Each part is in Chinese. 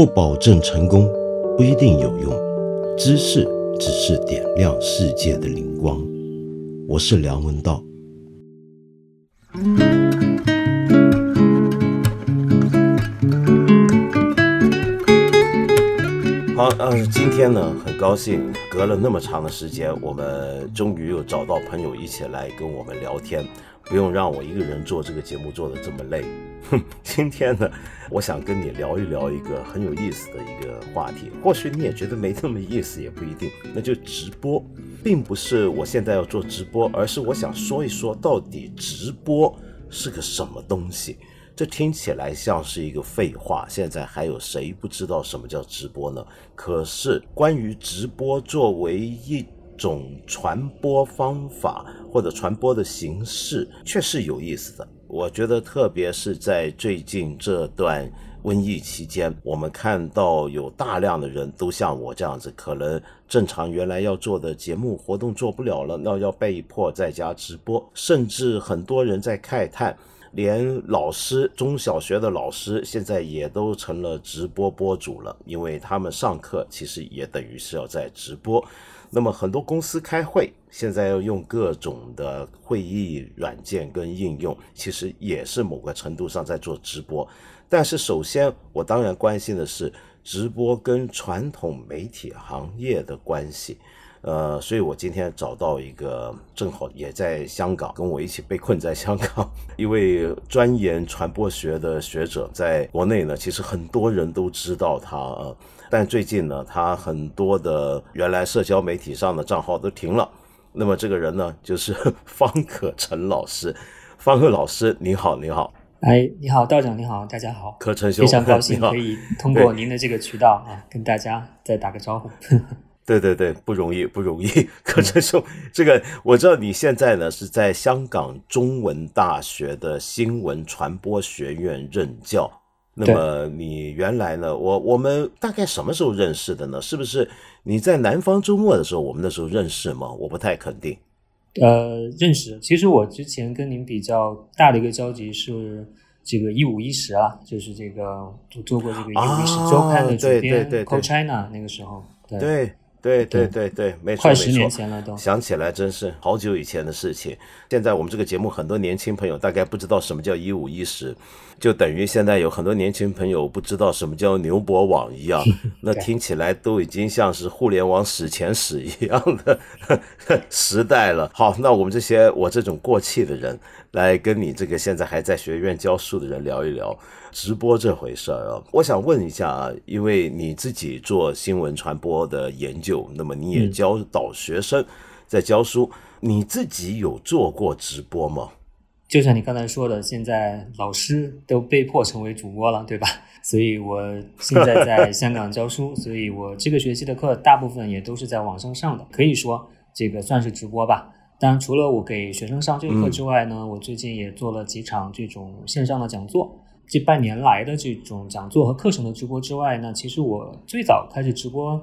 不保证成功，不一定有用。知识只是点亮世界的灵光。我是梁文道。好，呃，今天呢，很高兴，隔了那么长的时间，我们终于又找到朋友一起来跟我们聊天，不用让我一个人做这个节目做的这么累。今天呢，我想跟你聊一聊一个很有意思的一个话题，或许你也觉得没那么意思，也不一定。那就直播，并不是我现在要做直播，而是我想说一说，到底直播是个什么东西。这听起来像是一个废话。现在还有谁不知道什么叫直播呢？可是关于直播作为一种传播方法或者传播的形式，却是有意思的。我觉得，特别是在最近这段瘟疫期间，我们看到有大量的人都像我这样子，可能正常原来要做的节目活动做不了了，那要被迫在家直播，甚至很多人在慨叹。连老师，中小学的老师现在也都成了直播播主了，因为他们上课其实也等于是要在直播。那么很多公司开会，现在要用各种的会议软件跟应用，其实也是某个程度上在做直播。但是首先，我当然关心的是直播跟传统媒体行业的关系。呃，所以我今天找到一个正好也在香港，跟我一起被困在香港 一位钻研传播学的学者，在国内呢，其实很多人都知道他啊，但最近呢，他很多的原来社交媒体上的账号都停了。那么这个人呢，就是 方可成老师。方可老师，您好，您好。哎，你好，道长，你好，大家好。可成兄，非常高兴 可以通过您的这个渠道啊，跟大家再打个招呼。对对对，不容易，不容易。可这是这个，我知道你现在呢是在香港中文大学的新闻传播学院任教。那么你原来呢，我我们大概什么时候认识的呢？是不是你在南方周末的时候，我们那时候认识吗？我不太肯定。呃，认识。其实我之前跟您比较大的一个交集是这个一五一十啊，就是这个做过这个一五一十周刊的主编，Co China 那个时候。对。对对对对，没错快十年前了都想起来真是好久以前的事情。现在我们这个节目很多年轻朋友大概不知道什么叫一五一十，就等于现在有很多年轻朋友不知道什么叫牛博网一样。那听起来都已经像是互联网史前史一样的 时代了。好，那我们这些我这种过气的人来跟你这个现在还在学院教书的人聊一聊。直播这回事儿啊，我想问一下啊，因为你自己做新闻传播的研究，那么你也教导学生在教书，你自己有做过直播吗？就像你刚才说的，现在老师都被迫成为主播了，对吧？所以我现在在 香港教书，所以我这个学期的课大部分也都是在网上上的，可以说这个算是直播吧。当然，除了我给学生上这个课之外呢，我最近也做了几场这种线上的讲座。这半年来的这种讲座和课程的直播之外呢，其实我最早开始直播，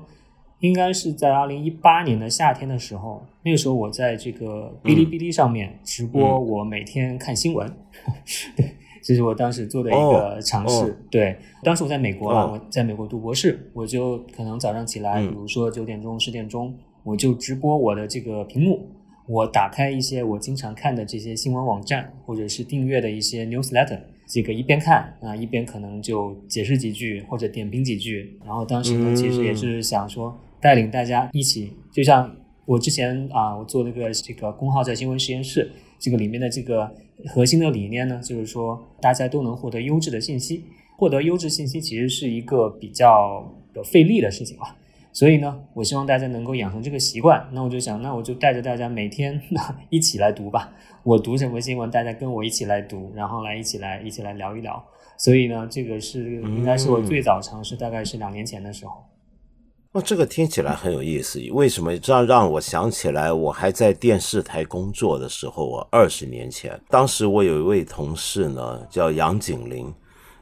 应该是在二零一八年的夏天的时候。那个时候我在这个哔哩哔哩上面直播，我每天看新闻。对，这是我当时做的一个尝试。对，当时我在美国啊，我在美国读博士，我就可能早上起来，比如说九点钟、十点钟，我就直播我的这个屏幕，我打开一些我经常看的这些新闻网站，或者是订阅的一些 newsletter。这个一边看啊，一边可能就解释几句或者点评几句。然后当时呢，其实也是想说带领大家一起，就像我之前啊，我做那个这个公号在新闻实验室，这个里面的这个核心的理念呢，就是说大家都能获得优质的信息。获得优质信息其实是一个比较费力的事情吧。所以呢，我希望大家能够养成这个习惯。那我就想，那我就带着大家每天 一起来读吧。我读什么新闻，大家跟我一起来读，然后来一起来一起来聊一聊。所以呢，这个是应该是我最早尝试，大概是两年前的时候。哦，这个听起来很有意思。为什么这样让我想起来？我还在电视台工作的时候我，二十年前，当时我有一位同事呢，叫杨景林，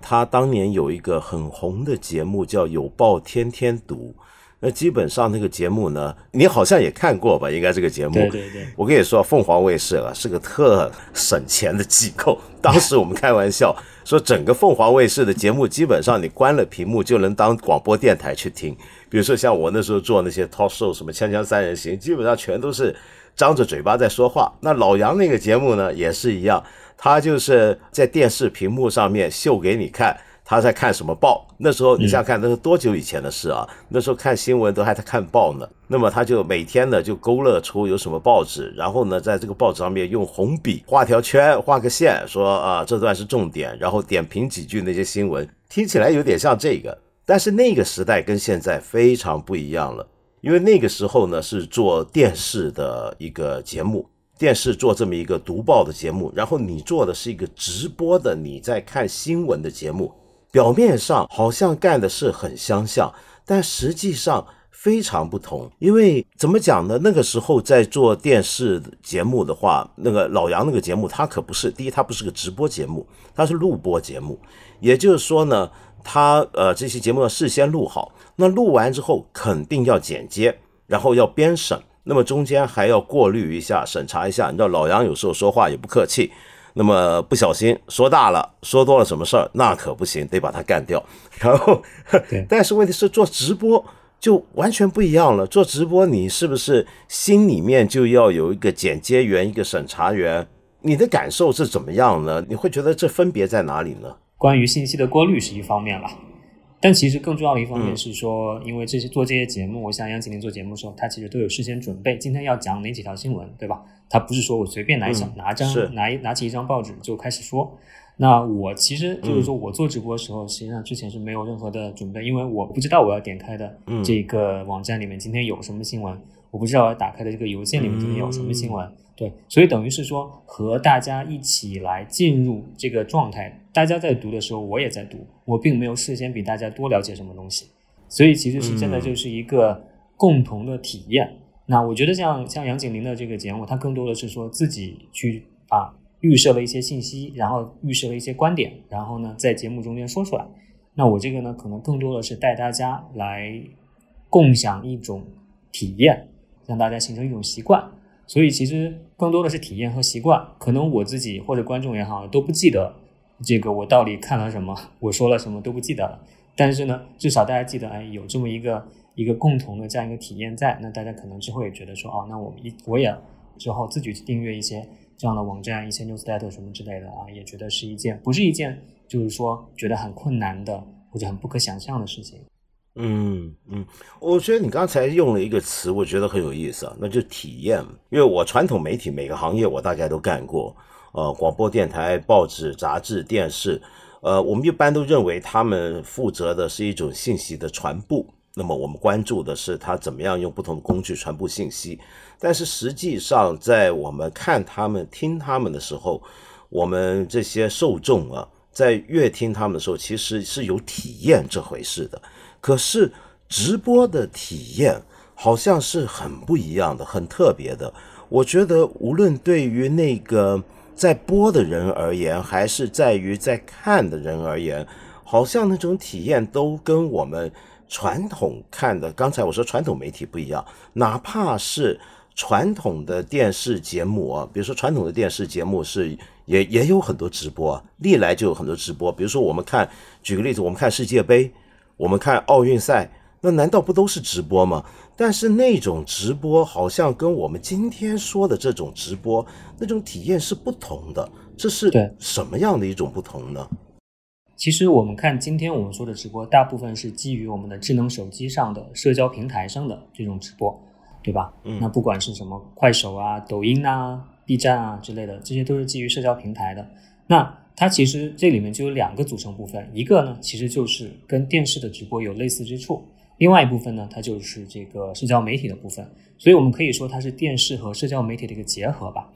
他当年有一个很红的节目叫《有报天天读》。那基本上那个节目呢，你好像也看过吧？应该这个节目。对对对。我跟你说，凤凰卫视啊是个特省钱的机构。当时我们开玩笑说，整个凤凰卫视的节目基本上你关了屏幕就能当广播电台去听。比如说像我那时候做那些 talk show，什么《锵锵三人行》，基本上全都是张着嘴巴在说话。那老杨那个节目呢，也是一样，他就是在电视屏幕上面秀给你看。他在看什么报？那时候你想想看，那是多久以前的事啊？那时候看新闻都还在看报呢。那么他就每天呢就勾勒出有什么报纸，然后呢在这个报纸上面用红笔画条圈、画个线，说啊这段是重点，然后点评几句那些新闻，听起来有点像这个。但是那个时代跟现在非常不一样了，因为那个时候呢是做电视的一个节目，电视做这么一个读报的节目，然后你做的是一个直播的你在看新闻的节目。表面上好像干的事很相像，但实际上非常不同。因为怎么讲呢？那个时候在做电视节目的话，那个老杨那个节目，它可不是第一，它不是个直播节目，它是录播节目。也就是说呢，他呃这些节目要事先录好，那录完之后肯定要剪接，然后要编审，那么中间还要过滤一下、审查一下。你知道老杨有时候说话也不客气。那么不小心说大了，说多了什么事儿，那可不行，得把他干掉。然后，但是问题是做直播就完全不一样了。做直播你是不是心里面就要有一个剪接员、一个审查员？你的感受是怎么样呢？你会觉得这分别在哪里呢？关于信息的过滤是一方面了。但其实更重要的一方面是说，因为这些做这些节目，我想杨启林做节目的时候，他其实都有事先准备，今天要讲哪几条新闻，对吧？他不是说我随便拿一张拿张拿一拿起一张报纸就开始说。那我其实就是说我做直播的时候，实际上之前是没有任何的准备，因为我不知道我要点开的这个网站里面今天有什么新闻，我不知道我要打开的这个邮件里面今天有什么新闻。对，所以等于是说和大家一起来进入这个状态。大家在读的时候，我也在读，我并没有事先比大家多了解什么东西，所以其实是真的就是一个共同的体验。那我觉得像像杨景林的这个节目，他更多的是说自己去啊预设了一些信息，然后预设了一些观点，然后呢在节目中间说出来。那我这个呢，可能更多的是带大家来共享一种体验，让大家形成一种习惯。所以其实更多的是体验和习惯。可能我自己或者观众也好都不记得。这个我到底看了什么？我说了什么都不记得了。但是呢，至少大家记得，哎，有这么一个一个共同的这样一个体验在。那大家可能之后也觉得说，哦，那我一我也之后自己去订阅一些这样的网站，一些 newsletter 什么之类的啊，也觉得是一件不是一件就是说觉得很困难的或者很不可想象的事情。嗯嗯，我觉得你刚才用了一个词，我觉得很有意思啊，那就体验。因为我传统媒体每个行业我大概都干过。呃，广播电台、报纸、杂志、电视，呃，我们一般都认为他们负责的是一种信息的传播。那么我们关注的是他怎么样用不同的工具传播信息。但是实际上，在我们看他们、听他们的时候，我们这些受众啊，在阅听他们的时候，其实是有体验这回事的。可是直播的体验好像是很不一样的，很特别的。我觉得无论对于那个。在播的人而言，还是在于在看的人而言，好像那种体验都跟我们传统看的，刚才我说传统媒体不一样，哪怕是传统的电视节目啊，比如说传统的电视节目是也也有很多直播，历来就有很多直播，比如说我们看，举个例子，我们看世界杯，我们看奥运赛。那难道不都是直播吗？但是那种直播好像跟我们今天说的这种直播那种体验是不同的，这是什么样的一种不同呢？其实我们看今天我们说的直播，大部分是基于我们的智能手机上的社交平台上的这种直播，对吧？嗯，那不管是什么快手啊、抖音啊、B 站啊之类的，这些都是基于社交平台的。那它其实这里面就有两个组成部分，一个呢其实就是跟电视的直播有类似之处。另外一部分呢，它就是这个社交媒体的部分，所以我们可以说它是电视和社交媒体的一个结合吧。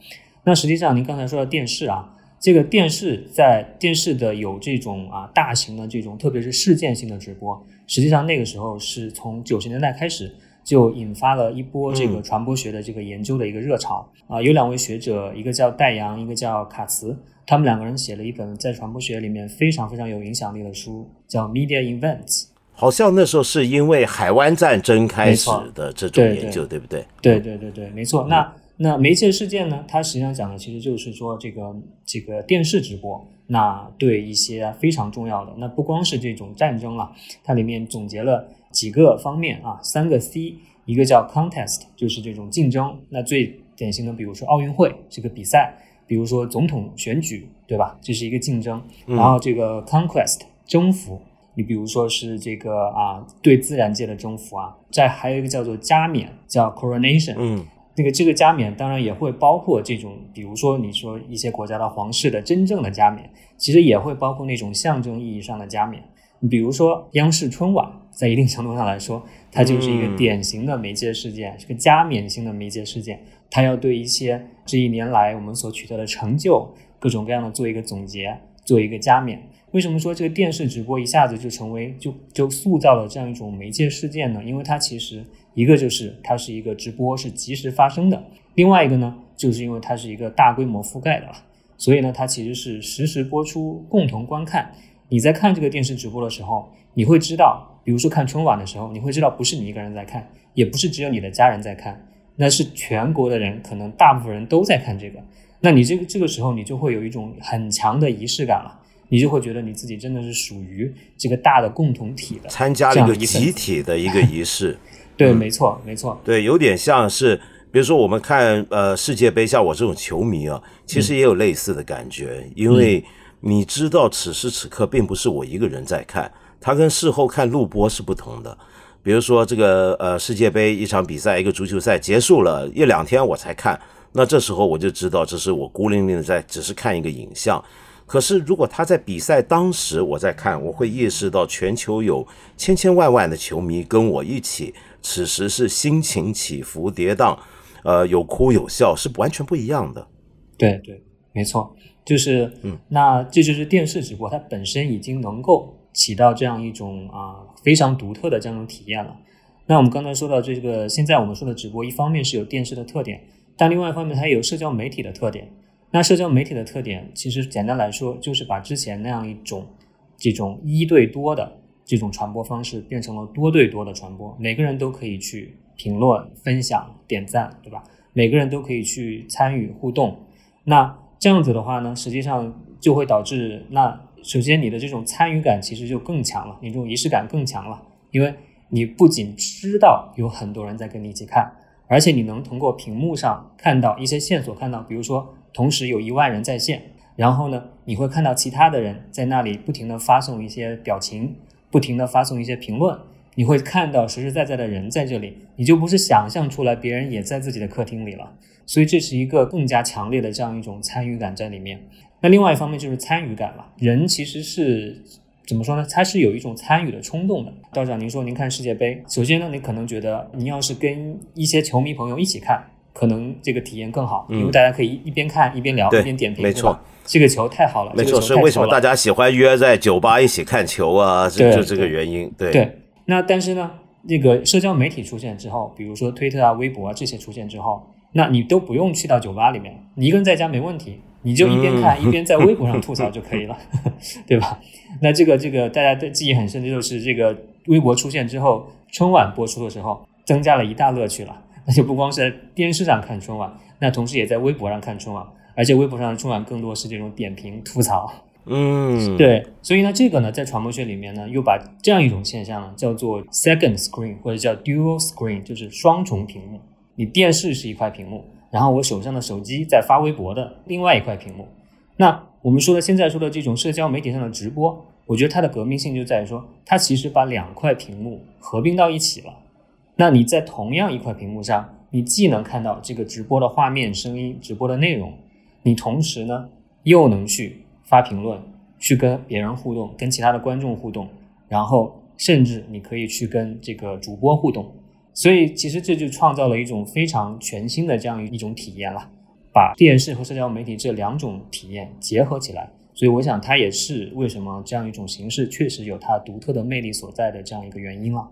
那实际上您刚才说的电视啊，这个电视在电视的有这种啊大型的这种，特别是事件性的直播，实际上那个时候是从九十年代开始就引发了一波这个传播学的这个研究的一个热潮啊。有两位学者，一个叫戴阳，一个叫卡茨，他们两个人写了一本在传播学里面非常非常有影响力的书，叫《Media Events》。好像那时候是因为海湾战争开始的这种研究，对不对？对对对对，没错。那那媒介事件呢？它实际上讲的其实就是说这个这个电视直播，那对一些非常重要的，那不光是这种战争了，它里面总结了几个方面啊，三个 C，一个叫 contest，就是这种竞争。那最典型的，比如说奥运会这个比赛，比如说总统选举，对吧？这是一个竞争。然后这个 conquest，征服。你比如说是这个啊，对自然界的征服啊。再还有一个叫做加冕，叫 coronation。嗯。这个这个加冕当然也会包括这种，比如说你说一些国家的皇室的真正的加冕，其实也会包括那种象征意义上的加冕。你比如说央视春晚，在一定程度上来说，它就是一个典型的媒介事件，是个加冕性的媒介事件。它要对一些这一年来我们所取得的成就，各种各样的做一个总结，做一个加冕。为什么说这个电视直播一下子就成为就就塑造了这样一种媒介事件呢？因为它其实。一个就是它是一个直播，是即时发生的；另外一个呢，就是因为它是一个大规模覆盖的了，所以呢，它其实是实时播出、共同观看。你在看这个电视直播的时候，你会知道，比如说看春晚的时候，你会知道不是你一个人在看，也不是只有你的家人在看，那是全国的人，可能大部分人都在看这个。那你这个这个时候，你就会有一种很强的仪式感了，你就会觉得你自己真的是属于这个大的共同体的，参加了一个集体的一个仪式。对，没错，没错。对，有点像是，比如说我们看呃世界杯，像我这种球迷啊，其实也有类似的感觉，因为你知道此时此刻并不是我一个人在看，它跟事后看录播是不同的。比如说这个呃世界杯一场比赛，一个足球赛结束了一两天我才看，那这时候我就知道这是我孤零零的在只是看一个影像。可是如果他在比赛当时我在看，我会意识到全球有千千万万的球迷跟我一起。此时是心情起伏跌宕，呃，有哭有笑，是完全不一样的。对对，没错，就是，嗯，那这就是电视直播，它本身已经能够起到这样一种啊非常独特的这样一种体验了。那我们刚才说到这个，现在我们说的直播，一方面是有电视的特点，但另外一方面它也有社交媒体的特点。那社交媒体的特点，其实简单来说，就是把之前那样一种这种一对多的。这种传播方式变成了多对多的传播，每个人都可以去评论、分享、点赞，对吧？每个人都可以去参与互动。那这样子的话呢，实际上就会导致，那首先你的这种参与感其实就更强了，你这种仪式感更强了，因为你不仅知道有很多人在跟你一起看，而且你能通过屏幕上看到一些线索，看到比如说同时有一万人在线，然后呢，你会看到其他的人在那里不停的发送一些表情。不停的发送一些评论，你会看到实实在在的人在这里，你就不是想象出来别人也在自己的客厅里了。所以这是一个更加强烈的这样一种参与感在里面。那另外一方面就是参与感了，人其实是怎么说呢？他是有一种参与的冲动的。道长，您说您看世界杯，首先呢，你可能觉得您要是跟一些球迷朋友一起看，可能这个体验更好，因为大家可以一边看一边聊，一边点评，没错。这个球太好了，没错，是为什么大家喜欢约在酒吧一起看球啊？就这个原因。对对。那但是呢，这个社交媒体出现之后，比如说推特啊、微博啊这些出现之后，那你都不用去到酒吧里面，你一个人在家没问题，你就一边看 一边在微博上吐槽就可以了，对吧？那这个这个大家的记忆很深的就是这个微博出现之后，春晚播出的时候增加了一大乐趣了。那就不光是在电视上看春晚，那同时也在微博上看春晚。而且微博上的春晚更多是这种点评吐槽，嗯，对，所以呢，这个呢，在传播学里面呢，又把这样一种现象呢，叫做 second screen 或者叫 dual screen，就是双重屏幕。你电视是一块屏幕，然后我手上的手机在发微博的另外一块屏幕。那我们说的现在说的这种社交媒体上的直播，我觉得它的革命性就在于说，它其实把两块屏幕合并到一起了。那你在同样一块屏幕上，你既能看到这个直播的画面、声音、直播的内容。你同时呢，又能去发评论，去跟别人互动，跟其他的观众互动，然后甚至你可以去跟这个主播互动，所以其实这就创造了一种非常全新的这样一种体验了，把电视和社交媒体这两种体验结合起来，所以我想它也是为什么这样一种形式确实有它独特的魅力所在的这样一个原因了。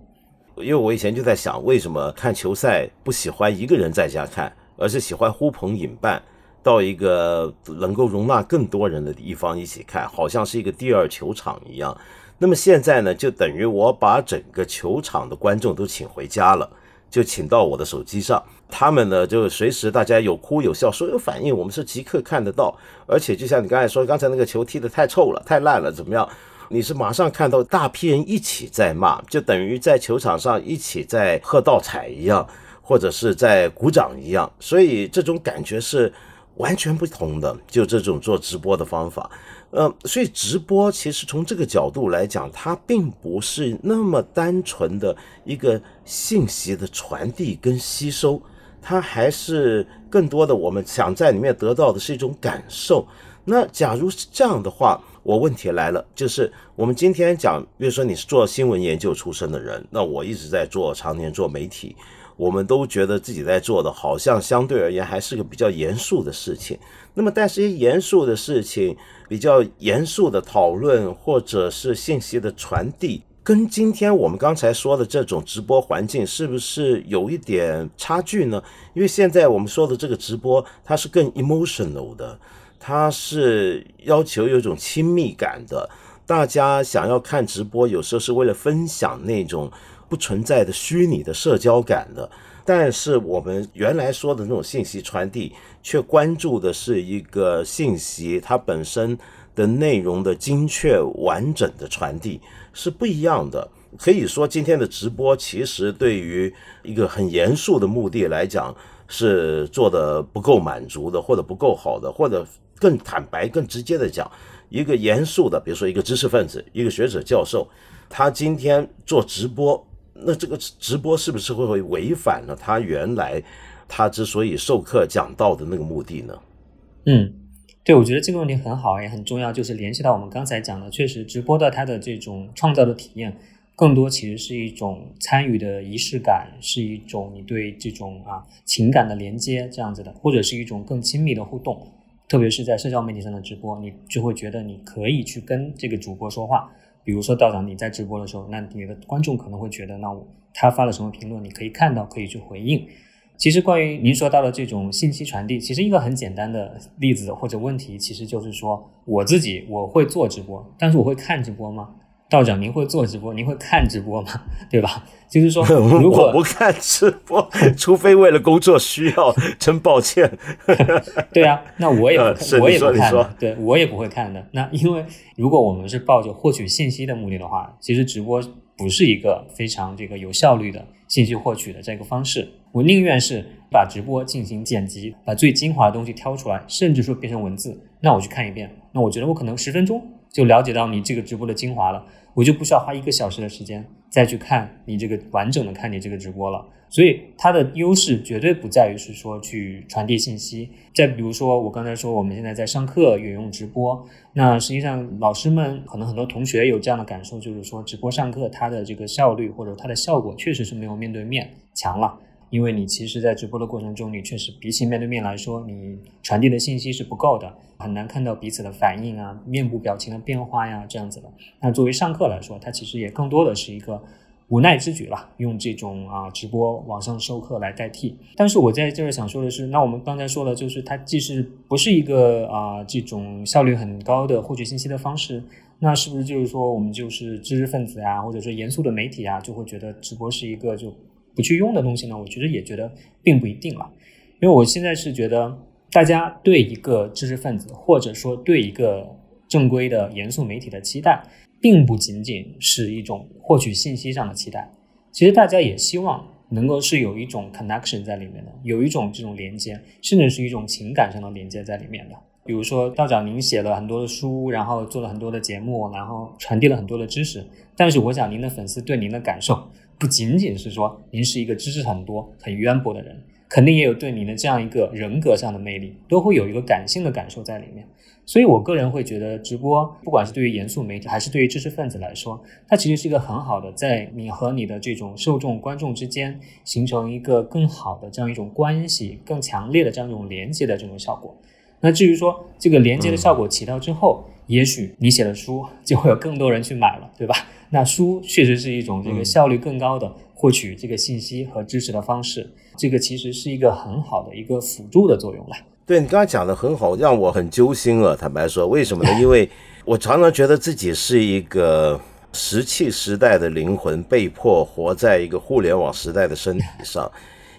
因为我以前就在想，为什么看球赛不喜欢一个人在家看，而是喜欢呼朋引伴。到一个能够容纳更多人的地方一起看，好像是一个第二球场一样。那么现在呢，就等于我把整个球场的观众都请回家了，就请到我的手机上，他们呢就随时大家有哭有笑，说有反应，我们是即刻看得到。而且就像你刚才说，刚才那个球踢得太臭了，太烂了，怎么样？你是马上看到大批人一起在骂，就等于在球场上一起在喝倒彩一样，或者是在鼓掌一样，所以这种感觉是完全不同的。就这种做直播的方法，呃，所以直播其实从这个角度来讲，它并不是那么单纯的一个信息的传递跟吸收，它还是更多的我们想在里面得到的是一种感受。那假如是这样的话，我问题来了，就是我们今天讲，比如说你是做新闻研究出身的人，那我一直在做，常年做媒体，我们都觉得自己在做的，好像相对而言还是个比较严肃的事情。那么，但是严肃的事情，比较严肃的讨论，或者是信息的传递，跟今天我们刚才说的这种直播环境，是不是有一点差距呢？因为现在我们说的这个直播，它是更 emotional 的。它是要求有一种亲密感的，大家想要看直播，有时候是为了分享那种不存在的虚拟的社交感的。但是我们原来说的那种信息传递，却关注的是一个信息它本身的内容的精确完整的传递是不一样的。可以说，今天的直播其实对于一个很严肃的目的来讲，是做的不够满足的，或者不够好的，或者。更坦白、更直接的讲，一个严肃的，比如说一个知识分子、一个学者、教授，他今天做直播，那这个直播是不是会违反了他原来他之所以授课讲道的那个目的呢？嗯，对，我觉得这个问题很好，也很重要，就是联系到我们刚才讲的，确实直播的它的这种创造的体验，更多其实是一种参与的仪式感，是一种你对这种啊情感的连接这样子的，或者是一种更亲密的互动。特别是在社交媒体上的直播，你就会觉得你可以去跟这个主播说话。比如说道长，你在直播的时候，那你的观众可能会觉得，那我他发了什么评论，你可以看到，可以去回应。其实关于您说到的这种信息传递，其实一个很简单的例子或者问题，其实就是说，我自己我会做直播，但是我会看直播吗？道长，您会做直播？您会看直播吗？对吧？就是说，如果不看直播，除非为了工作需要，真抱歉。对啊，那我也我也不看的，对我也不会看的。那因为如果我们是抱着获取信息的目的的话，其实直播不是一个非常这个有效率的信息获取的这个方式。我宁愿是把直播进行剪辑，把最精华的东西挑出来，甚至说变成文字，那我去看一遍。那我觉得我可能十分钟就了解到你这个直播的精华了。我就不需要花一个小时的时间再去看你这个完整的看你这个直播了，所以它的优势绝对不在于是说去传递信息。再比如说，我刚才说我们现在在上课也用直播，那实际上老师们可能很多同学有这样的感受，就是说直播上课它的这个效率或者它的效果确实是没有面对面强了。因为你其实，在直播的过程中，你确实比起面对面来说，你传递的信息是不够的，很难看到彼此的反应啊、面部表情的变化呀，这样子的。那作为上课来说，它其实也更多的是一个无奈之举了，用这种啊直播网上授课来代替。但是我在这儿想说的是，那我们刚才说了，就是它既是不是一个啊这种效率很高的获取信息的方式，那是不是就是说我们就是知识分子呀，或者说严肃的媒体啊，就会觉得直播是一个就。不去用的东西呢，我觉得也觉得并不一定了，因为我现在是觉得大家对一个知识分子或者说对一个正规的严肃媒体的期待，并不仅仅是一种获取信息上的期待，其实大家也希望能够是有一种 connection 在里面的，有一种这种连接，甚至是一种情感上的连接在里面的。比如说道长您写了很多的书，然后做了很多的节目，然后传递了很多的知识，但是我想您的粉丝对您的感受。不仅仅是说您是一个知识很多、很渊博的人，肯定也有对您的这样一个人格上的魅力，都会有一个感性的感受在里面。所以我个人会觉得，直播不管是对于严肃媒体，还是对于知识分子来说，它其实是一个很好的，在你和你的这种受众、观众之间形成一个更好的这样一种关系、更强烈的这样一种连接的这种效果。那至于说这个连接的效果起到之后，也许你写的书就会有更多人去买了，对吧？那书确实是一种这个效率更高的获取这个信息和知识的方式，这个其实是一个很好的一个辅助的作用了。对你刚才讲的很好，让我很揪心啊。坦白说，为什么呢？因为我常常觉得自己是一个石器时代的灵魂，被迫活在一个互联网时代的身体上。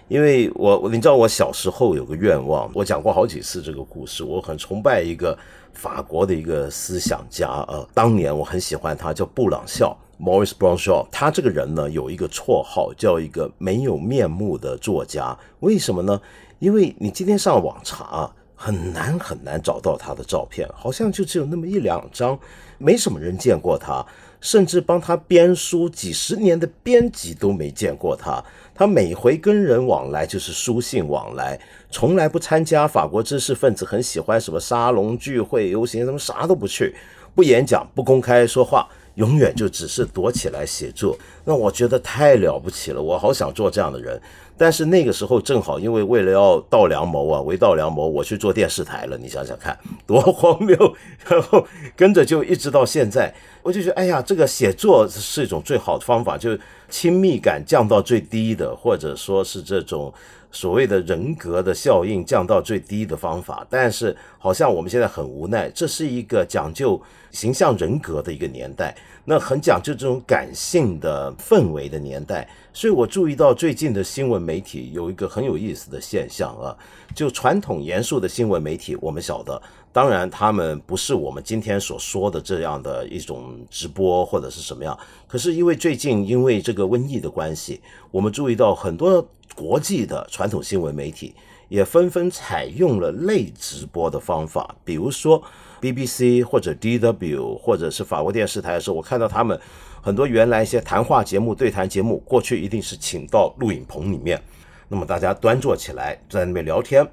因为我，你知道，我小时候有个愿望，我讲过好几次这个故事。我很崇拜一个法国的一个思想家啊，当年我很喜欢他，叫布朗肖 （Maurice b r o n s h a w 他这个人呢，有一个绰号叫一个没有面目的作家。为什么呢？因为你今天上网查，很难很难找到他的照片，好像就只有那么一两张，没什么人见过他，甚至帮他编书几十年的编辑都没见过他。他每回跟人往来就是书信往来，从来不参加法国知识分子很喜欢什么沙龙聚会、游行，什么啥都不去，不演讲，不公开说话，永远就只是躲起来写作。那我觉得太了不起了，我好想做这样的人。但是那个时候正好，因为为了要盗良谋啊，为盗良谋，我去做电视台了。你想想看，多 荒谬！然后跟着就一直到现在，我就觉得，哎呀，这个写作是一种最好的方法，就。亲密感降到最低的，或者说是这种所谓的人格的效应降到最低的方法，但是好像我们现在很无奈，这是一个讲究形象人格的一个年代，那很讲究这种感性的氛围的年代，所以我注意到最近的新闻媒体有一个很有意思的现象啊，就传统严肃的新闻媒体，我们晓得。当然，他们不是我们今天所说的这样的一种直播或者是什么样。可是因为最近因为这个瘟疫的关系，我们注意到很多国际的传统新闻媒体也纷纷采用了类直播的方法，比如说 BBC 或者 DW 或者是法国电视台的时候，我看到他们很多原来一些谈话节目、对谈节目，过去一定是请到录影棚里面，那么大家端坐起来在那边聊天，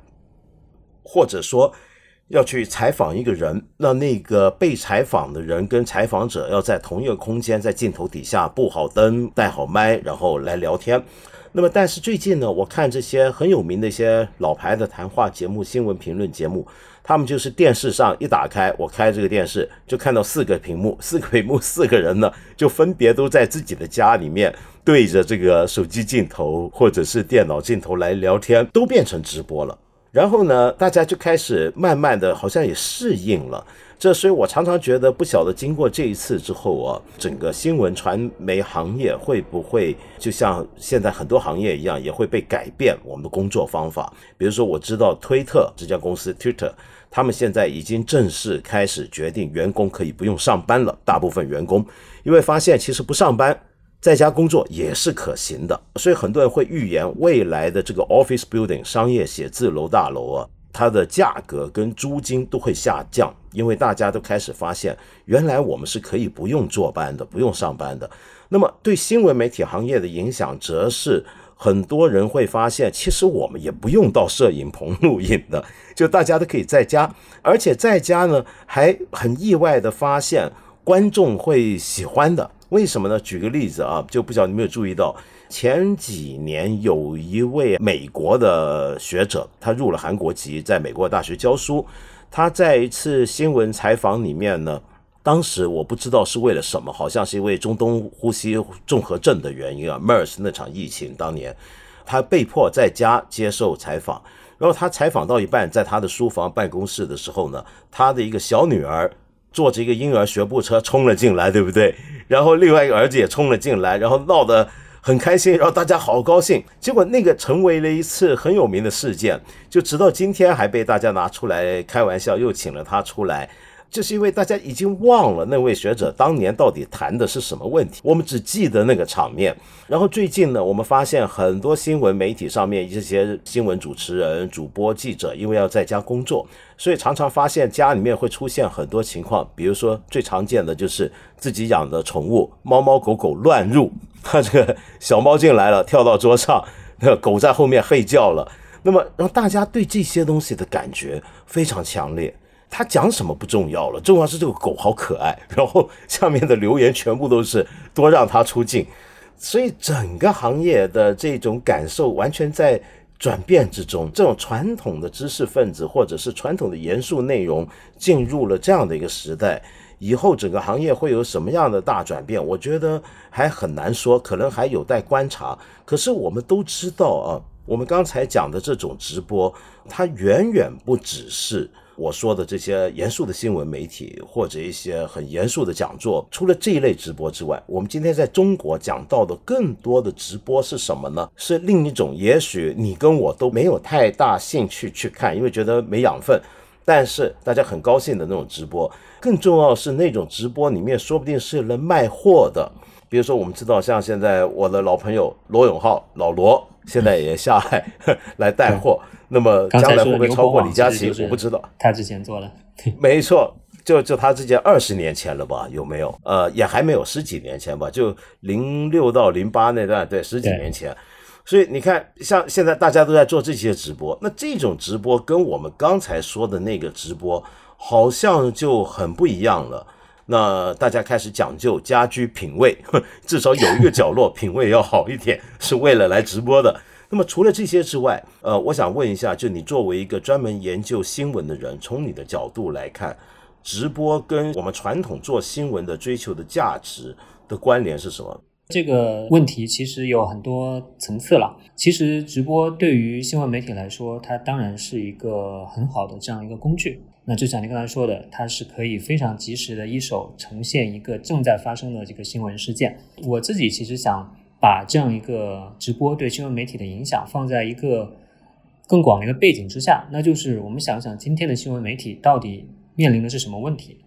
或者说。要去采访一个人，那那个被采访的人跟采访者要在同一个空间，在镜头底下布好灯、带好麦，然后来聊天。那么，但是最近呢，我看这些很有名的一些老牌的谈话节目、新闻评论节目，他们就是电视上一打开，我开这个电视就看到四个屏幕，四个屏幕，四个人呢，就分别都在自己的家里面对着这个手机镜头或者是电脑镜头来聊天，都变成直播了。然后呢，大家就开始慢慢的，好像也适应了。这，所以我常常觉得，不晓得经过这一次之后啊，整个新闻传媒行业会不会就像现在很多行业一样，也会被改变我们的工作方法。比如说，我知道推特这家公司 Twitter，他们现在已经正式开始决定，员工可以不用上班了。大部分员工因为发现其实不上班。在家工作也是可行的，所以很多人会预言未来的这个 office building 商业写字楼大楼啊，它的价格跟租金都会下降，因为大家都开始发现，原来我们是可以不用坐班的，不用上班的。那么对新闻媒体行业的影响，则是很多人会发现，其实我们也不用到摄影棚录影的，就大家都可以在家，而且在家呢，还很意外的发现观众会喜欢的。为什么呢？举个例子啊，就不晓得你没有注意到，前几年有一位美国的学者，他入了韩国籍，在美国大学教书。他在一次新闻采访里面呢，当时我不知道是为了什么，好像是因为中东呼吸综合症的原因啊，MERS 那场疫情当年，他被迫在家接受采访。然后他采访到一半，在他的书房办公室的时候呢，他的一个小女儿。坐着一个婴儿学步车冲了进来，对不对？然后另外一个儿子也冲了进来，然后闹得很开心，然后大家好高兴。结果那个成为了一次很有名的事件，就直到今天还被大家拿出来开玩笑，又请了他出来。就是因为大家已经忘了那位学者当年到底谈的是什么问题，我们只记得那个场面。然后最近呢，我们发现很多新闻媒体上面这些新闻主持人、主播、记者，因为要在家工作，所以常常发现家里面会出现很多情况。比如说最常见的就是自己养的宠物猫猫狗狗乱入，他这个小猫进来了，跳到桌上，那狗在后面吠叫了。那么让大家对这些东西的感觉非常强烈。他讲什么不重要了，重要是这个狗好可爱。然后下面的留言全部都是多让它出镜，所以整个行业的这种感受完全在转变之中。这种传统的知识分子或者是传统的严肃内容进入了这样的一个时代以后，整个行业会有什么样的大转变？我觉得还很难说，可能还有待观察。可是我们都知道啊。我们刚才讲的这种直播，它远远不只是我说的这些严肃的新闻媒体或者一些很严肃的讲座。除了这一类直播之外，我们今天在中国讲到的更多的直播是什么呢？是另一种，也许你跟我都没有太大兴趣去看，因为觉得没养分。但是大家很高兴的那种直播，更重要是那种直播里面说不定是能卖货的。比如说，我们知道像现在我的老朋友罗永浩老罗。现在也下海来带货，那么将来会不会超过李佳琦？我不知道。他之前做了，没错，就就他之前二十年前了吧？有没有？呃，也还没有十几年前吧？就零六到零八那段，对，十几年前。所以你看，像现在大家都在做这些直播，那这种直播跟我们刚才说的那个直播好像就很不一样了。那大家开始讲究家居品味，至少有一个角落品味要好一点，是为了来直播的。那么除了这些之外，呃，我想问一下，就你作为一个专门研究新闻的人，从你的角度来看，直播跟我们传统做新闻的追求的价值的关联是什么？这个问题其实有很多层次了。其实直播对于新闻媒体来说，它当然是一个很好的这样一个工具。那就像您刚才说的，它是可以非常及时的一手呈现一个正在发生的这个新闻事件。我自己其实想把这样一个直播对新闻媒体的影响放在一个更广的一个背景之下，那就是我们想想今天的新闻媒体到底面临的是什么问题？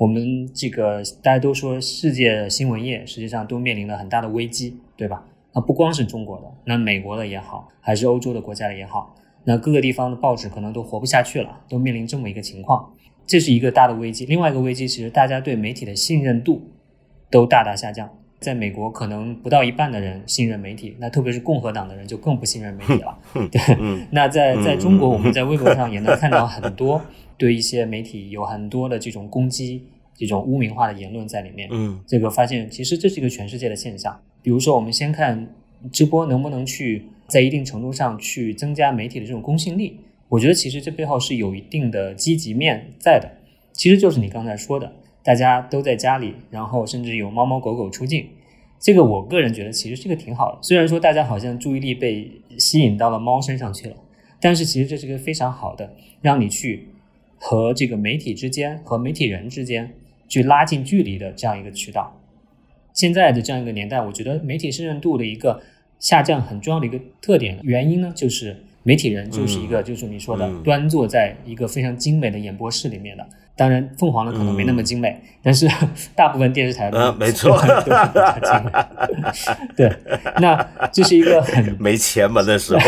我们这个大家都说世界新闻业实际上都面临了很大的危机，对吧？那不光是中国的，那美国的也好，还是欧洲的国家的也好。那各个地方的报纸可能都活不下去了，都面临这么一个情况，这是一个大的危机。另外一个危机，其实大家对媒体的信任度都大大下降。在美国，可能不到一半的人信任媒体，那特别是共和党的人就更不信任媒体了。对，那在在中国，我们在微博上也能看到很多对一些媒体有很多的这种攻击、这种污名化的言论在里面。嗯，这个发现其实这是一个全世界的现象。比如说，我们先看直播能不能去。在一定程度上去增加媒体的这种公信力，我觉得其实这背后是有一定的积极面在的。其实就是你刚才说的，大家都在家里，然后甚至有猫猫狗狗出镜，这个我个人觉得其实这个挺好的。虽然说大家好像注意力被吸引到了猫身上去了，但是其实这是个非常好的，让你去和这个媒体之间和媒体人之间去拉近距离的这样一个渠道。现在的这样一个年代，我觉得媒体信任度的一个。下降很重要的一个特点原因呢，就是媒体人就是一个，就是你说的端坐在一个非常精美的演播室里面的。当然，凤凰呢可能没那么精美，但是大部分电视台的没错，对，那这是一个很 没钱嘛那时候，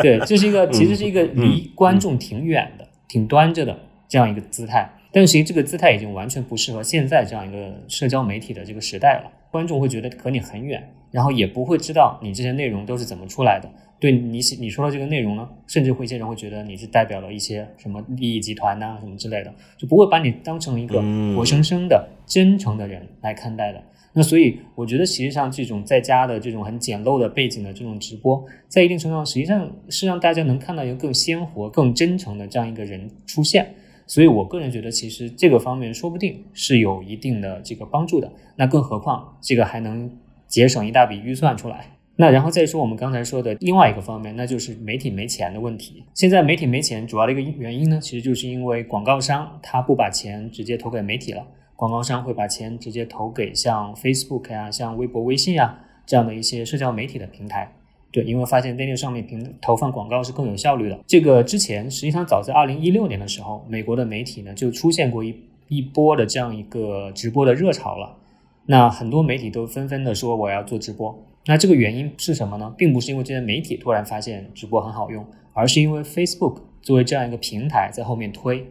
对，这是一个其实是一个离观众挺远的、挺端着的这样一个姿态。但是其实这个姿态已经完全不适合现在这样一个社交媒体的这个时代了，观众会觉得和你很远。然后也不会知道你这些内容都是怎么出来的。对你你说的这个内容呢，甚至会一些人会觉得你是代表了一些什么利益集团呐，什么之类的，就不会把你当成一个活生生的、真诚的人来看待的。那所以我觉得，实际上这种在家的这种很简陋的背景的这种直播，在一定程度上，实际上是让大家能看到一个更鲜活、更真诚的这样一个人出现。所以我个人觉得，其实这个方面说不定是有一定的这个帮助的。那更何况这个还能。节省一大笔预算出来，那然后再说我们刚才说的另外一个方面，那就是媒体没钱的问题。现在媒体没钱，主要的一个原因呢，其实就是因为广告商他不把钱直接投给媒体了，广告商会把钱直接投给像 Facebook 呀、像微博、微信呀这样的一些社交媒体的平台。对，因为发现在那上面平投放广告是更有效率的。这个之前实际上早在二零一六年的时候，美国的媒体呢就出现过一一波的这样一个直播的热潮了。那很多媒体都纷纷的说我要做直播，那这个原因是什么呢？并不是因为这些媒体突然发现直播很好用，而是因为 Facebook 作为这样一个平台在后面推。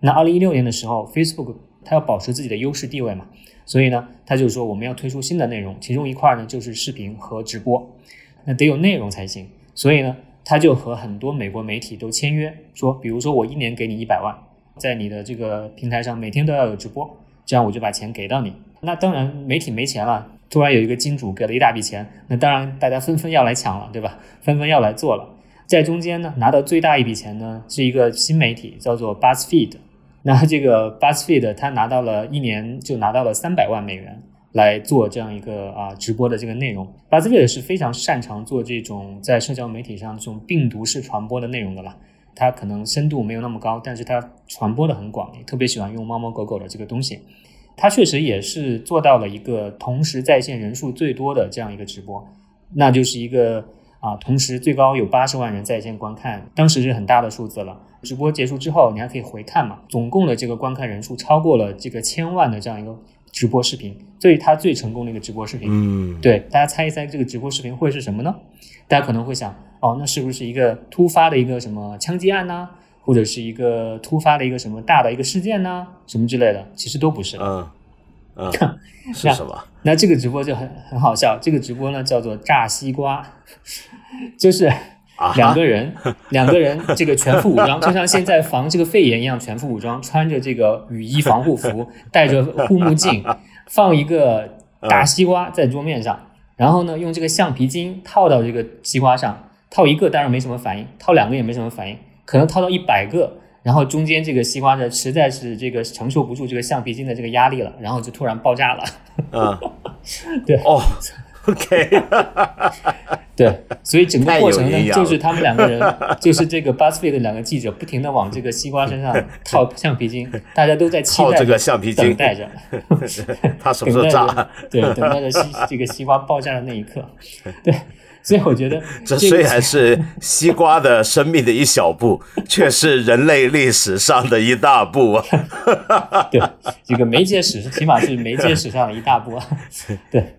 那二零一六年的时候，Facebook 它要保持自己的优势地位嘛，所以呢，他就说我们要推出新的内容，其中一块呢就是视频和直播，那得有内容才行。所以呢，他就和很多美国媒体都签约，说比如说我一年给你一百万，在你的这个平台上每天都要有直播，这样我就把钱给到你。那当然，媒体没钱了，突然有一个金主给了一大笔钱，那当然大家纷纷要来抢了，对吧？纷纷要来做了。在中间呢，拿到最大一笔钱呢，是一个新媒体，叫做 BuzzFeed。那这个 BuzzFeed 他拿到了一年就拿到了三百万美元来做这样一个啊直播的这个内容。巴斯菲尔是非常擅长做这种在社交媒体上这种病毒式传播的内容的啦。它可能深度没有那么高，但是它传播的很广，特别喜欢用猫猫狗狗的这个东西。它确实也是做到了一个同时在线人数最多的这样一个直播，那就是一个啊，同时最高有八十万人在线观看，当时是很大的数字了。直播结束之后，你还可以回看嘛，总共的这个观看人数超过了这个千万的这样一个直播视频，所以他最成功的一个直播视频。嗯，对，大家猜一猜这个直播视频会是什么呢？大家可能会想，哦，那是不是一个突发的一个什么枪击案呢？或者是一个突发的一个什么大的一个事件呢，什么之类的，其实都不是。嗯嗯，是什么？那这个直播就很很好笑。这个直播呢叫做炸西瓜，就是两个人，两个人这个全副武装，就像现在防这个肺炎一样，全副武装，穿着这个雨衣防护服，戴着护目镜，放一个大西瓜在桌面上，然后呢用这个橡皮筋套到这个西瓜上，套一个当然没什么反应，套两个也没什么反应。可能套到一百个，然后中间这个西瓜呢，实在是这个承受不住这个橡皮筋的这个压力了，然后就突然爆炸了。嗯，对，哦，OK，对，所以整个 过程呢，就是他们两个人，就是这个 BuzzFeed 的两个记者，不停的往这个西瓜身上套 橡皮筋，大家都在期待这个橡皮筋等待着，他什么时候炸对，等待着西这个西瓜爆炸的那一刻。对，所以我觉得这虽然是西瓜的生命的一小步，却是人类历史上的一大步啊！对，这个媒介史是起码是媒介史上的一大步啊。对，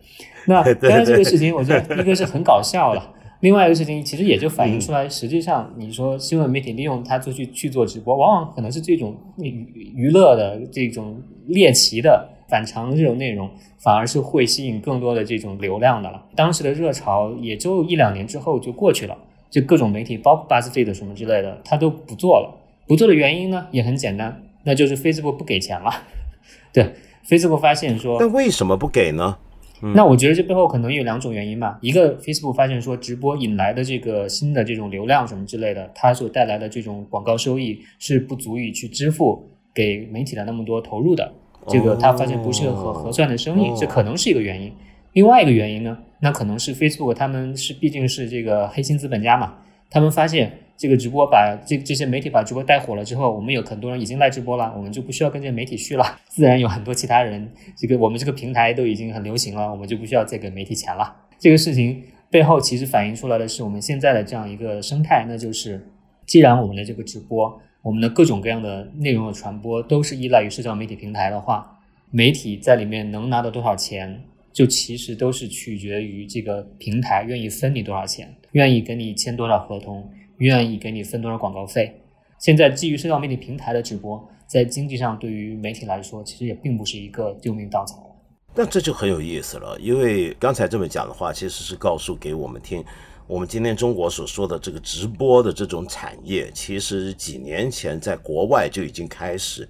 那对当然这个事情，我觉得一个是很搞笑了，另外一个事情其实也就反映出来，实际上你说新闻媒体利用它出去去做直播，往往可能是这种娱娱乐的这种猎奇的反常的这种内容，反而是会吸引更多的这种流量的了。当时的热潮也就一两年之后就过去了，就各种媒体，包括 BuzzFeed 什么之类的，它都不做了。不做的原因呢也很简单，那就是 Facebook 不给钱了。对，Facebook 发现说，但为什么不给呢？那我觉得这背后可能有两种原因吧。一个，Facebook 发现说直播引来的这个新的这种流量什么之类的，它所带来的这种广告收益是不足以去支付给媒体的那么多投入的。这个他发现不是个合合算的生意，哦这可能是一个原因。另外一个原因呢，那可能是 Facebook 他们是毕竟是这个黑心资本家嘛，他们发现这个直播把这这些媒体把直播带火了之后，我们有很多人已经来直播了，我们就不需要跟这些 媒体续了，自然有很多其他人，这个我们这个平台都已经很流行了，我们就不需要再给媒体钱了。这个事情背后其实反映出来的是我们现在的这样一个生态，那就是既然我们的这个直播，我们的各种各样的内容的传播都是依赖于社交媒体平台的话，媒体在里面能拿到多少钱，就其实都是取决于这个平台愿意分你多少钱，愿意跟你签多少合同，愿意给你分多少广告费。现在基于社交媒体平台的直播，在经济上对于媒体来说，其实也并不是一个救命稻草。那这就很有意思了，因为刚才这么讲的话，其实是告诉给我们听，我们今天中国所说的这个直播的这种产业，其实几年前在国外就已经开始，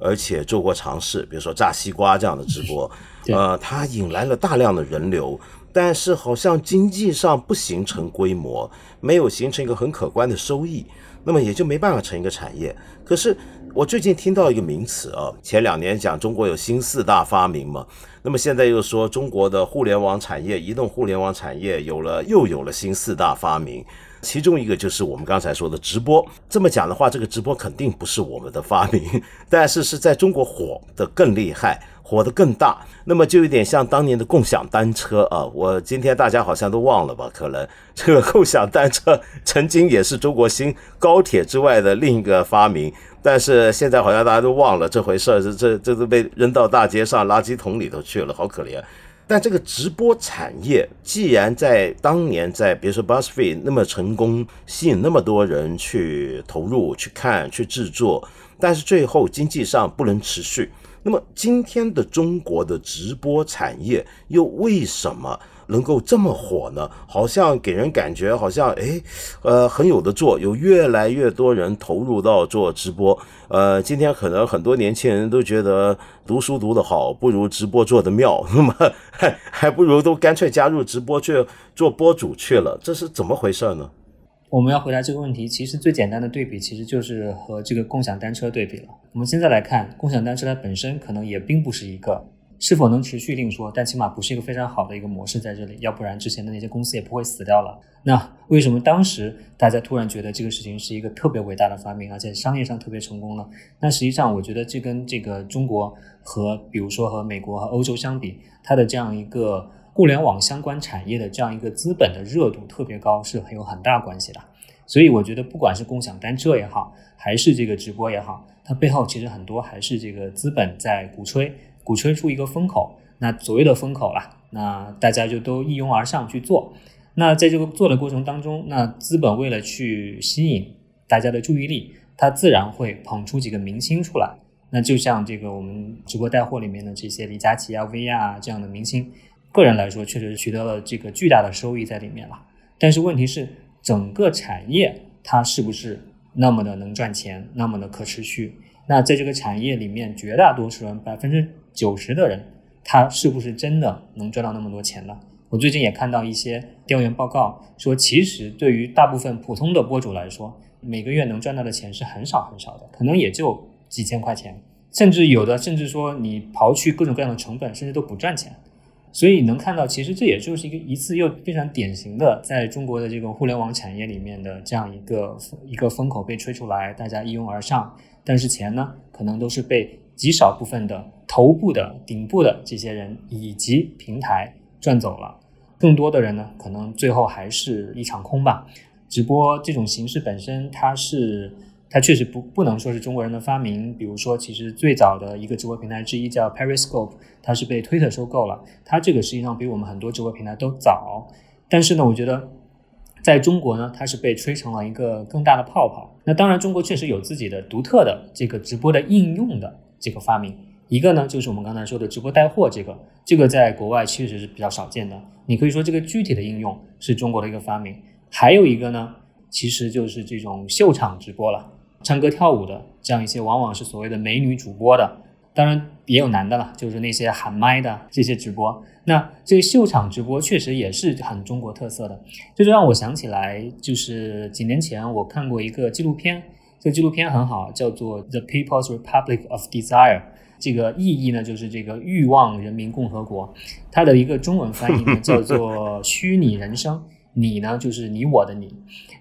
而且做过尝试，比如说炸西瓜这样的直播，呃，它引来了大量的人流，但是好像经济上不形成规模，没有形成一个很可观的收益，那么也就没办法成一个产业。可是我最近听到一个名词啊，前两年讲中国有新四大发明嘛，那么现在又说中国的互联网产业、移动互联网产业有了又有了新四大发明，其中一个就是我们刚才说的直播。这么讲的话，这个直播肯定不是我们的发明，但是是在中国火的更厉害。火得更大，那么就有点像当年的共享单车啊！我今天大家好像都忘了吧？可能这个共享单车曾经也是中国新高铁之外的另一个发明，但是现在好像大家都忘了这回事，这这都被扔到大街上垃圾桶里头去了，好可怜。但这个直播产业，既然在当年在比如说 BuzzFeed 那么成功，吸引那么多人去投入、去看、去制作，但是最后经济上不能持续。那么今天的中国的直播产业又为什么能够这么火呢？好像给人感觉好像诶，呃，很有的做，有越来越多人投入到做直播。呃，今天可能很多年轻人都觉得读书读得好，不如直播做得妙，那么还还不如都干脆加入直播去做播主去了，这是怎么回事呢？我们要回答这个问题，其实最简单的对比其实就是和这个共享单车对比了。我们现在来看，共享单车它本身可能也并不是一个是否能持续另说，但起码不是一个非常好的一个模式在这里，要不然之前的那些公司也不会死掉了。那为什么当时大家突然觉得这个事情是一个特别伟大的发明，而且商业上特别成功呢？那实际上我觉得这跟这个中国和比如说和美国和欧洲相比，它的这样一个互联网相关产业的这样一个资本的热度特别高，是很有很大关系的。所以我觉得不管是共享单车也好，还是这个直播也好，它背后其实很多还是这个资本在鼓吹。鼓吹出一个风口，那所谓的风口啦，那大家就都一拥而上去做。那在这个做的过程当中，那资本为了去吸引大家的注意力，它自然会捧出几个明星出来。那就像这个我们直播带货里面的这些李佳琦啊、薇娅啊这样的明星，个人来说确实取得了这个巨大的收益在里面了。但是问题是，整个产业它是不是那么的能赚钱，那么的可持续？那在这个产业里面，绝大多数人百分之九十的人，他是不是真的能赚到那么多钱呢？我最近也看到一些调研报告说，其实对于大部分普通的博主来说，每个月能赚到的钱是很少很少的，可能也就几千块钱，甚至有的甚至说你刨去各种各样的成本，甚至都不赚钱。所以能看到，其实这也就是一个一次又非常典型的，在中国的这个互联网产业里面的这样一个一个风口被吹出来，大家一拥而上，但是钱呢，可能都是被极少部分的头部的顶部的这些人以及平台赚走了，更多的人呢，可能最后还是一场空吧。直播这种形式本身，它是。它确实不不能说是中国人的发明。比如说，其实最早的一个直播平台之一叫 Periscope，它是被推特收购了。它这个实际上比我们很多直播平台都早。但是呢，我觉得在中国呢，它是被吹成了一个更大的泡泡。那当然，中国确实有自己的独特的这个直播的应用的这个发明。一个呢，就是我们刚才说的直播带货，这个这个在国外确实是比较少见的。你可以说这个具体的应用是中国的一个发明。还有一个呢，其实就是这种秀场直播了。唱歌跳舞的这样一些，往往是所谓的美女主播的，当然也有男的了，就是那些喊麦的这些直播。那这个秀场直播确实也是很中国特色的，这就让我想起来，就是几年前我看过一个纪录片，这个纪录片很好，叫做《The People's Republic of Desire》，这个意义呢就是这个欲望人民共和国，它的一个中文翻译呢 叫做虚拟人生，你呢就是你我的你。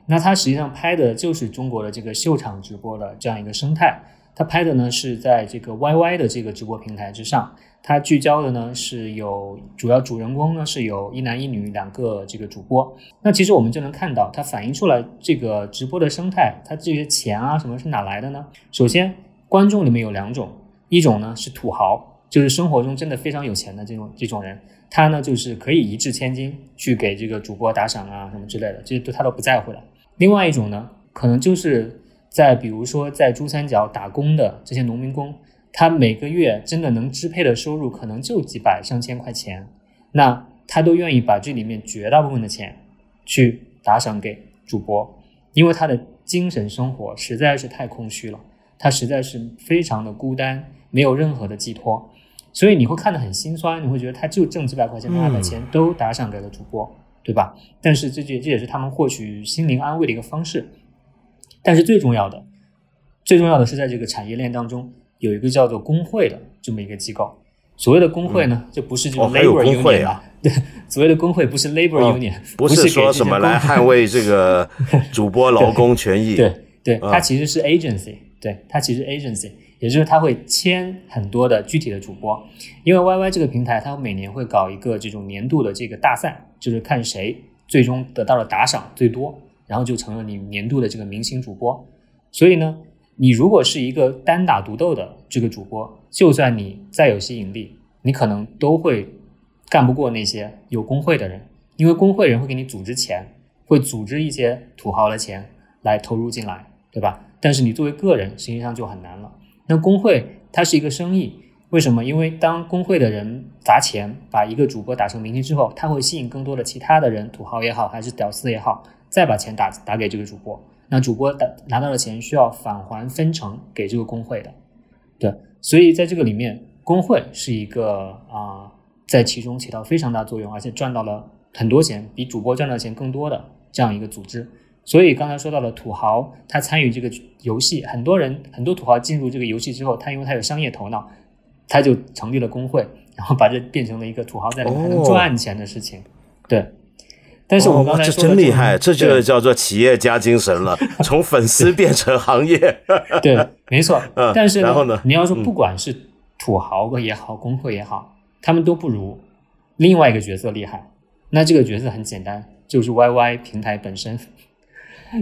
那他实际上拍的就是中国的这个秀场直播的这样一个生态。他拍的呢是在这个 YY 的这个直播平台之上，他聚焦的呢是有主要主人公呢是有一男一女两个这个主播。那其实我们就能看到，它反映出来这个直播的生态，它这些钱啊什么是哪来的呢？首先，观众里面有两种，一种呢是土豪，就是生活中真的非常有钱的这种这种人。他呢，就是可以一掷千金去给这个主播打赏啊，什么之类的，这些都他都不在乎的。另外一种呢，可能就是在比如说在珠三角打工的这些农民工，他每个月真的能支配的收入可能就几百上千块钱，那他都愿意把这里面绝大部分的钱去打赏给主播，因为他的精神生活实在是太空虚了，他实在是非常的孤单，没有任何的寄托。所以你会看得很心酸，你会觉得他就挣几百块钱，把钱都打赏给了主播，对吧？但是这这这也是他们获取心灵安慰的一个方式。但是最重要的，最重要的是在这个产业链当中有一个叫做工会的这么一个机构。所谓的工会呢，就不是这种 labor union 啊，对，所谓的工会不是 labor union，不是说什么来捍卫这个主播劳工权益。对对，它其实是 agency，对，它其实 agency。也就是他会签很多的具体的主播，因为 YY 这个平台，它每年会搞一个这种年度的这个大赛，就是看谁最终得到了打赏最多，然后就成了你年度的这个明星主播。所以呢，你如果是一个单打独斗的这个主播，就算你再有吸引力，你可能都会干不过那些有工会的人，因为工会人会给你组织钱，会组织一些土豪的钱来投入进来，对吧？但是你作为个人，实际上就很难了。那工会它是一个生意，为什么？因为当工会的人砸钱把一个主播打成明星之后，他会吸引更多的其他的人，土豪也好，还是屌丝也好，再把钱打打给这个主播。那主播打拿到的钱需要返还分成给这个工会的，对。所以在这个里面，工会是一个啊，在其中起到非常大作用，而且赚到了很多钱，比主播赚到钱更多的这样一个组织。所以刚才说到了土豪，他参与这个游戏，很多人很多土豪进入这个游戏之后，他因为他有商业头脑，他就成立了工会，然后把这变成了一个土豪在里面还能赚钱的事情。对，但是我们刚才这真厉害，这就叫做企业家精神了，从粉丝变成行业。对，没错。但是然后呢？你要说不管是土豪也好，工会也好，他们都不如另外一个角色厉害。那这个角色很简单，就是 YY 平台本身。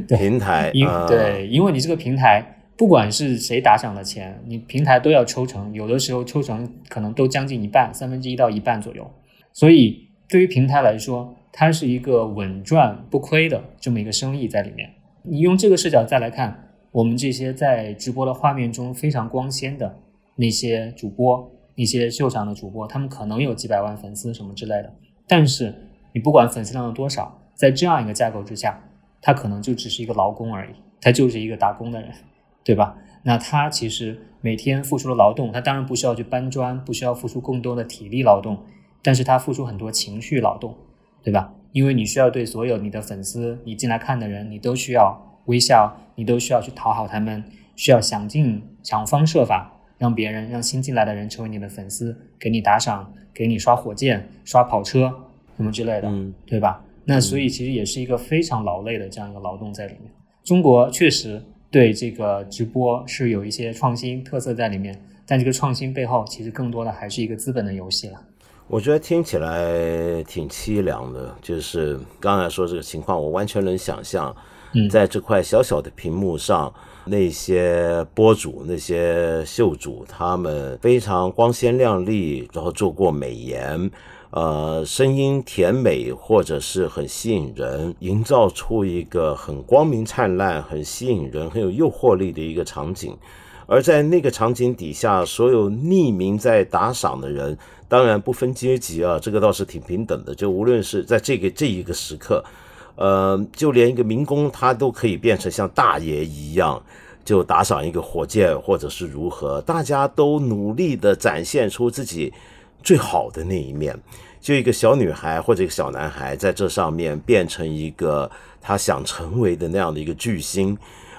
平台，因对，因为你这个平台。不管是谁打赏的钱，你平台都要抽成，有的时候抽成可能都将近一半，三分之一到一半左右。所以对于平台来说，它是一个稳赚不亏的这么一个生意在里面。你用这个视角再来看，我们这些在直播的画面中非常光鲜的那些主播，那些秀场的主播，他们可能有几百万粉丝什么之类的，但是你不管粉丝量有多少，在这样一个架构之下，他可能就只是一个劳工而已，他就是一个打工的人。对吧？那他其实每天付出了劳动，他当然不需要去搬砖，不需要付出更多的体力劳动，但是他付出很多情绪劳动，对吧？因为你需要对所有你的粉丝，你进来看的人，你都需要微笑，你都需要去讨好他们，需要想尽想方设法让别人，让新进来的人成为你的粉丝，给你打赏，给你刷火箭、刷跑车什么之类的，嗯对吧？那所以其实也是一个非常劳累的这样一个劳动在里面。中国确实。对这个直播是有一些创新特色在里面，但这个创新背后其实更多的还是一个资本的游戏了。我觉得听起来挺凄凉的，就是刚才说这个情况，我完全能想象，在这块小小的屏幕上，那些播主、那些秀主，他们非常光鲜亮丽，然后做过美颜。呃，声音甜美或者是很吸引人，营造出一个很光明灿烂、很吸引人、很有诱惑力的一个场景。而在那个场景底下，所有匿名在打赏的人，当然不分阶级啊，这个倒是挺平等的。就无论是在这个这一个时刻，呃，就连一个民工他都可以变成像大爷一样，就打赏一个火箭，或者是如何，大家都努力的展现出自己。最好的那一面，就一个小女孩或者一个小男孩在这上面变成一个他想成为的那样的一个巨星，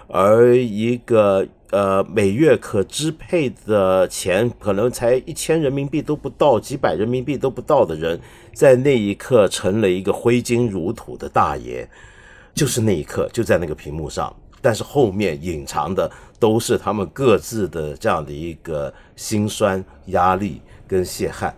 而一个呃每月可支配的钱可能才一千人民币都不到，几百人民币都不到的人，在那一刻成了一个挥金如土的大爷，就是那一刻就在那个屏幕上，但是后面隐藏的都是他们各自的这样的一个心酸压力。跟谢汉，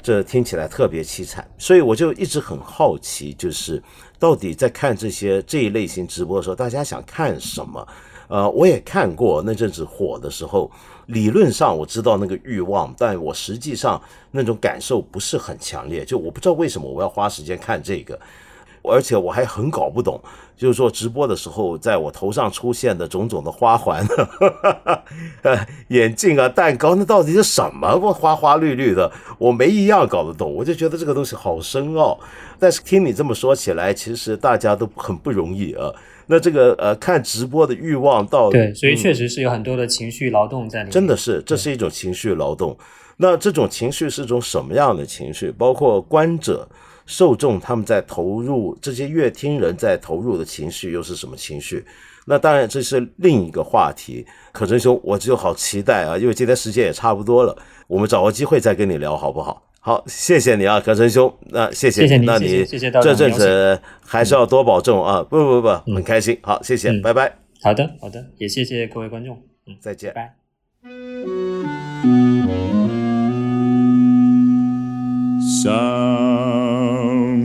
这听起来特别凄惨，所以我就一直很好奇，就是到底在看这些这一类型直播的时候，大家想看什么？呃，我也看过那阵子火的时候，理论上我知道那个欲望，但我实际上那种感受不是很强烈，就我不知道为什么我要花时间看这个。而且我还很搞不懂，就是说直播的时候，在我头上出现的种种的花环、呃 眼镜啊、蛋糕，那到底是什么？花花绿绿的，我没一样搞得懂。我就觉得这个东西好深奥。但是听你这么说起来，其实大家都很不容易啊。那这个呃，看直播的欲望到对，所以确实是有很多的情绪劳动在里面。真的是，这是一种情绪劳动。那这种情绪是种什么样的情绪？包括观者。受众他们在投入，这些乐听人在投入的情绪又是什么情绪？那当然这是另一个话题。可真兄，我就好期待啊，因为今天时间也差不多了，我们找个机会再跟你聊好不好？好，谢谢你啊，可真兄，那谢谢你，那你这阵子还是要多保重啊！不不不，很开心，好，谢谢，拜拜。好的好的，也谢谢各位观众，嗯，再见，拜。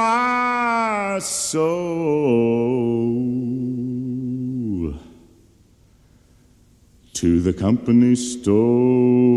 my soul to the company store.